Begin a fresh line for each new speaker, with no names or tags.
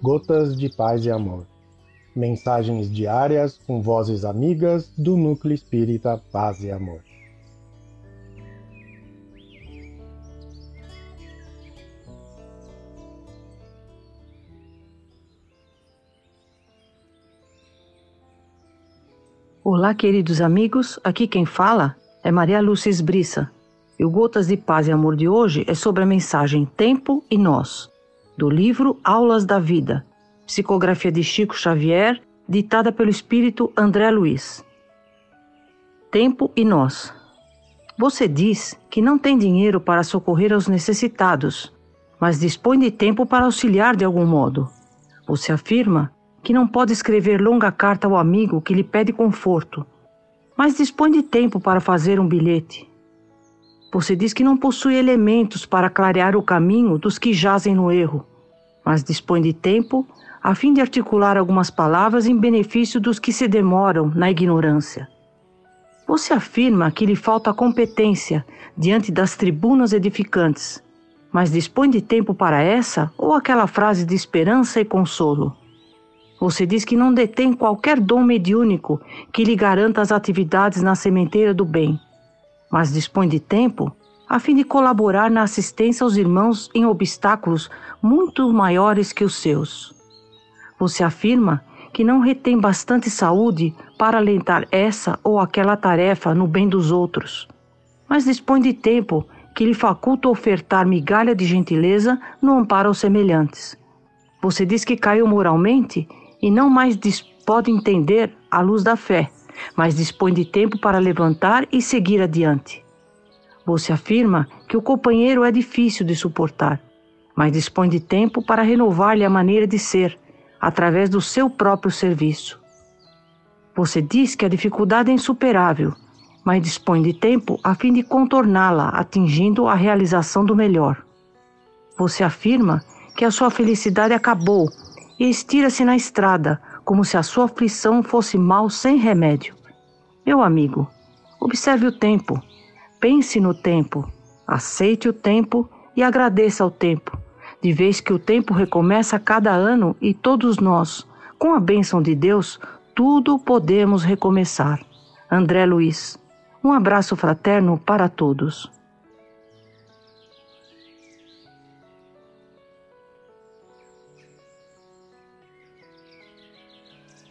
Gotas de Paz e Amor. Mensagens diárias com vozes amigas do Núcleo Espírita Paz e Amor.
Olá, queridos amigos. Aqui quem fala é Maria Lúcia Esbriça. E o Gotas de Paz e Amor de hoje é sobre a mensagem Tempo e Nós, do livro Aulas da Vida, psicografia de Chico Xavier, ditada pelo espírito André Luiz. Tempo e Nós. Você diz que não tem dinheiro para socorrer aos necessitados, mas dispõe de tempo para auxiliar de algum modo. Você afirma que não pode escrever longa carta ao amigo que lhe pede conforto, mas dispõe de tempo para fazer um bilhete. Você diz que não possui elementos para clarear o caminho dos que jazem no erro, mas dispõe de tempo a fim de articular algumas palavras em benefício dos que se demoram na ignorância. Você afirma que lhe falta competência diante das tribunas edificantes, mas dispõe de tempo para essa ou aquela frase de esperança e consolo. Você diz que não detém qualquer dom mediúnico que lhe garanta as atividades na sementeira do bem, mas dispõe de tempo a fim de colaborar na assistência aos irmãos em obstáculos muito maiores que os seus. Você afirma que não retém bastante saúde para alentar essa ou aquela tarefa no bem dos outros, mas dispõe de tempo que lhe faculta ofertar migalha de gentileza no amparo aos semelhantes. Você diz que caiu moralmente e não mais pode entender a luz da fé mas dispõe de tempo para levantar e seguir adiante. Você afirma que o companheiro é difícil de suportar, mas dispõe de tempo para renovar-lhe a maneira de ser, através do seu próprio serviço. Você diz que a dificuldade é insuperável, mas dispõe de tempo a fim de contorná-la, atingindo a realização do melhor. Você afirma que a sua felicidade acabou e estira-se na estrada, como se a sua aflição fosse mal sem remédio. Meu amigo, observe o tempo, pense no tempo, aceite o tempo e agradeça ao tempo, de vez que o tempo recomeça a cada ano e todos nós, com a bênção de Deus, tudo podemos recomeçar. André Luiz. Um abraço fraterno para todos.